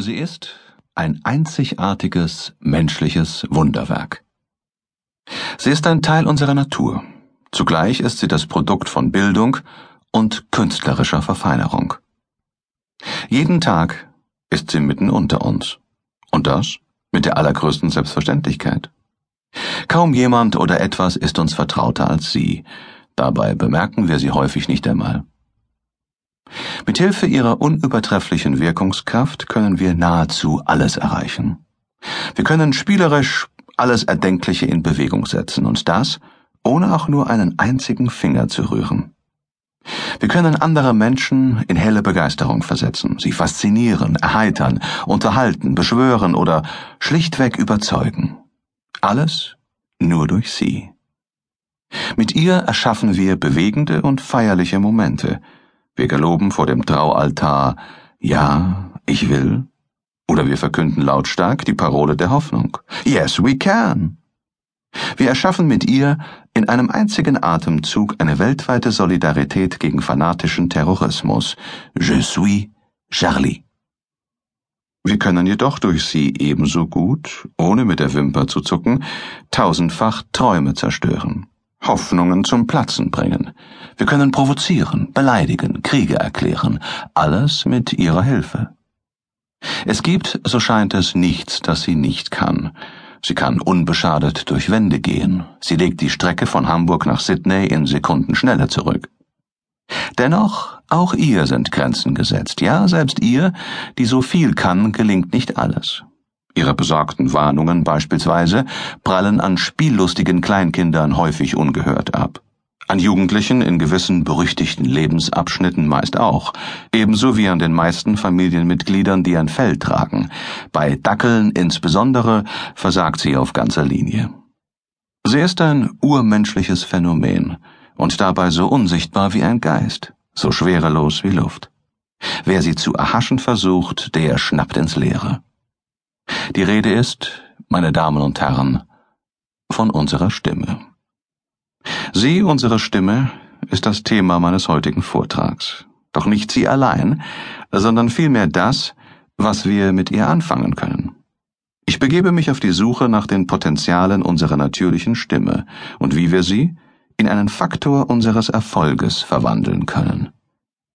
Sie ist ein einzigartiges menschliches Wunderwerk. Sie ist ein Teil unserer Natur. Zugleich ist sie das Produkt von Bildung und künstlerischer Verfeinerung. Jeden Tag ist sie mitten unter uns. Und das mit der allergrößten Selbstverständlichkeit. Kaum jemand oder etwas ist uns vertrauter als sie. Dabei bemerken wir sie häufig nicht einmal. Mit Hilfe ihrer unübertrefflichen Wirkungskraft können wir nahezu alles erreichen. Wir können spielerisch alles Erdenkliche in Bewegung setzen und das, ohne auch nur einen einzigen Finger zu rühren. Wir können andere Menschen in helle Begeisterung versetzen, sie faszinieren, erheitern, unterhalten, beschwören oder schlichtweg überzeugen. Alles nur durch sie. Mit ihr erschaffen wir bewegende und feierliche Momente, wir geloben vor dem Traualtar, ja, ich will. Oder wir verkünden lautstark die Parole der Hoffnung. Yes, we can. Wir erschaffen mit ihr in einem einzigen Atemzug eine weltweite Solidarität gegen fanatischen Terrorismus. Je suis Charlie. Wir können jedoch durch sie ebenso gut, ohne mit der Wimper zu zucken, tausendfach Träume zerstören. Hoffnungen zum Platzen bringen. Wir können provozieren, beleidigen, Kriege erklären, alles mit ihrer Hilfe. Es gibt, so scheint es, nichts, das sie nicht kann. Sie kann unbeschadet durch Wände gehen. Sie legt die Strecke von Hamburg nach Sydney in Sekundenschnelle zurück. Dennoch, auch ihr sind Grenzen gesetzt. Ja, selbst ihr, die so viel kann, gelingt nicht alles. Ihre besorgten Warnungen beispielsweise prallen an spiellustigen Kleinkindern häufig ungehört ab. An Jugendlichen in gewissen berüchtigten Lebensabschnitten meist auch, ebenso wie an den meisten Familienmitgliedern, die ein Fell tragen. Bei Dackeln insbesondere versagt sie auf ganzer Linie. Sie ist ein urmenschliches Phänomen und dabei so unsichtbar wie ein Geist, so schwerelos wie Luft. Wer sie zu erhaschen versucht, der schnappt ins Leere. Die Rede ist, meine Damen und Herren, von unserer Stimme. Sie, unsere Stimme, ist das Thema meines heutigen Vortrags. Doch nicht sie allein, sondern vielmehr das, was wir mit ihr anfangen können. Ich begebe mich auf die Suche nach den Potenzialen unserer natürlichen Stimme und wie wir sie in einen Faktor unseres Erfolges verwandeln können.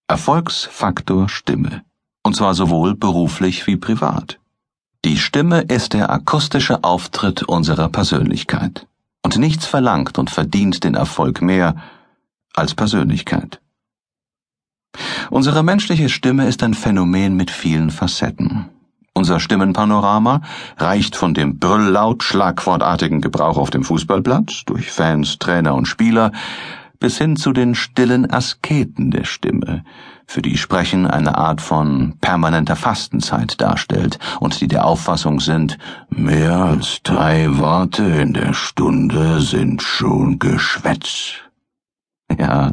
Erfolgsfaktor Stimme. Und zwar sowohl beruflich wie privat. Die Stimme ist der akustische Auftritt unserer Persönlichkeit. Und nichts verlangt und verdient den Erfolg mehr als Persönlichkeit. Unsere menschliche Stimme ist ein Phänomen mit vielen Facetten. Unser Stimmenpanorama reicht von dem brülllaut schlagwortartigen Gebrauch auf dem Fußballplatz durch Fans, Trainer und Spieler bis hin zu den stillen Asketen der Stimme, für die Sprechen eine Art von permanenter Fastenzeit darstellt und die der Auffassung sind, mehr als drei Worte in der Stunde sind schon Geschwätz. Ja,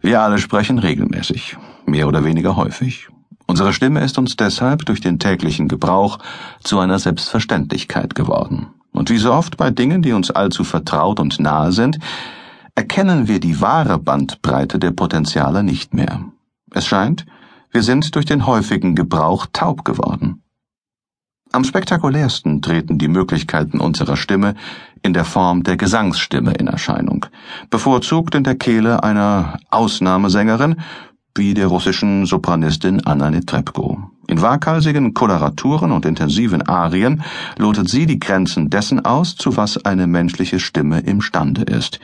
wir alle sprechen regelmäßig, mehr oder weniger häufig. Unsere Stimme ist uns deshalb durch den täglichen Gebrauch zu einer Selbstverständlichkeit geworden. Und wie so oft bei Dingen, die uns allzu vertraut und nahe sind, erkennen wir die wahre Bandbreite der Potenziale nicht mehr. Es scheint, wir sind durch den häufigen Gebrauch taub geworden. Am spektakulärsten treten die Möglichkeiten unserer Stimme in der Form der Gesangsstimme in Erscheinung, bevorzugt in der Kehle einer Ausnahmesängerin wie der russischen Sopranistin Anna Netrebko. In waghalsigen Koloraturen und intensiven Arien lotet sie die Grenzen dessen aus, zu was eine menschliche Stimme imstande ist.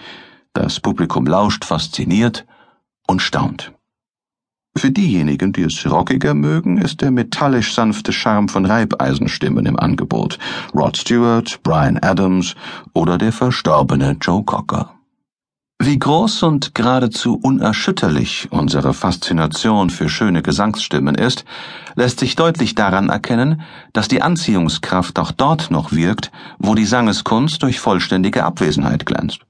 Das Publikum lauscht fasziniert und staunt. Für diejenigen, die es rockiger mögen, ist der metallisch sanfte Charme von Reibeisenstimmen im Angebot. Rod Stewart, Brian Adams oder der verstorbene Joe Cocker. Wie groß und geradezu unerschütterlich unsere Faszination für schöne Gesangsstimmen ist, lässt sich deutlich daran erkennen, dass die Anziehungskraft auch dort noch wirkt, wo die Sangeskunst durch vollständige Abwesenheit glänzt.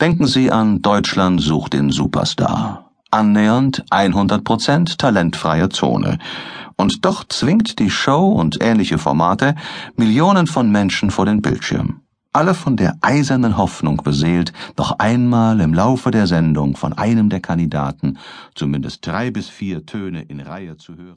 Denken Sie an Deutschland sucht den Superstar annähernd 100% talentfreie Zone. Und doch zwingt die Show und ähnliche Formate Millionen von Menschen vor den Bildschirm. Alle von der eisernen Hoffnung beseelt, noch einmal im Laufe der Sendung von einem der Kandidaten zumindest drei bis vier Töne in Reihe zu hören.